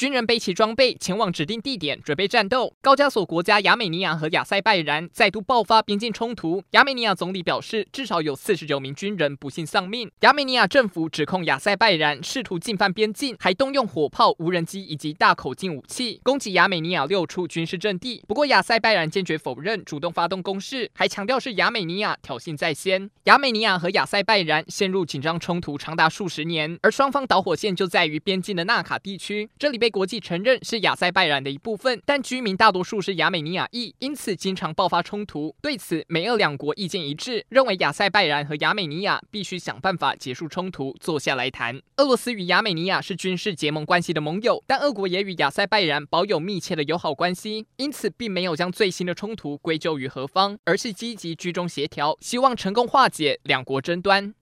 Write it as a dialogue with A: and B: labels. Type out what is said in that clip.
A: 军人背起装备前往指定地点准备战斗。高加索国家亚美尼亚和亚塞拜然再度爆发边境冲突。亚美尼亚总理表示，至少有四十九名军人不幸丧命。亚美尼亚政府指控亚塞拜然试图进犯边境，还动用火炮、无人机以及大口径武器攻击亚美尼亚六处军事阵地。不过亚塞拜然坚决否认主动发动攻势，还强调是亚美尼亚挑衅在先。亚美尼亚和亚塞拜然陷入紧张冲突长达数十年，而双方导火线就在于边境的纳卡地区，这里被国际承认是亚塞拜然的一部分，但居民大多数是亚美尼亚裔，因此经常爆发冲突。对此，美俄两国意见一致，认为亚塞拜然和亚美尼亚必须想办法结束冲突，坐下来谈。俄罗斯与亚美尼亚是军事结盟关系的盟友，但俄国也与亚塞拜然保有密切的友好关系，因此并没有将最新的冲突归咎于何方，而是积极居中协调，希望成功化解两国争端。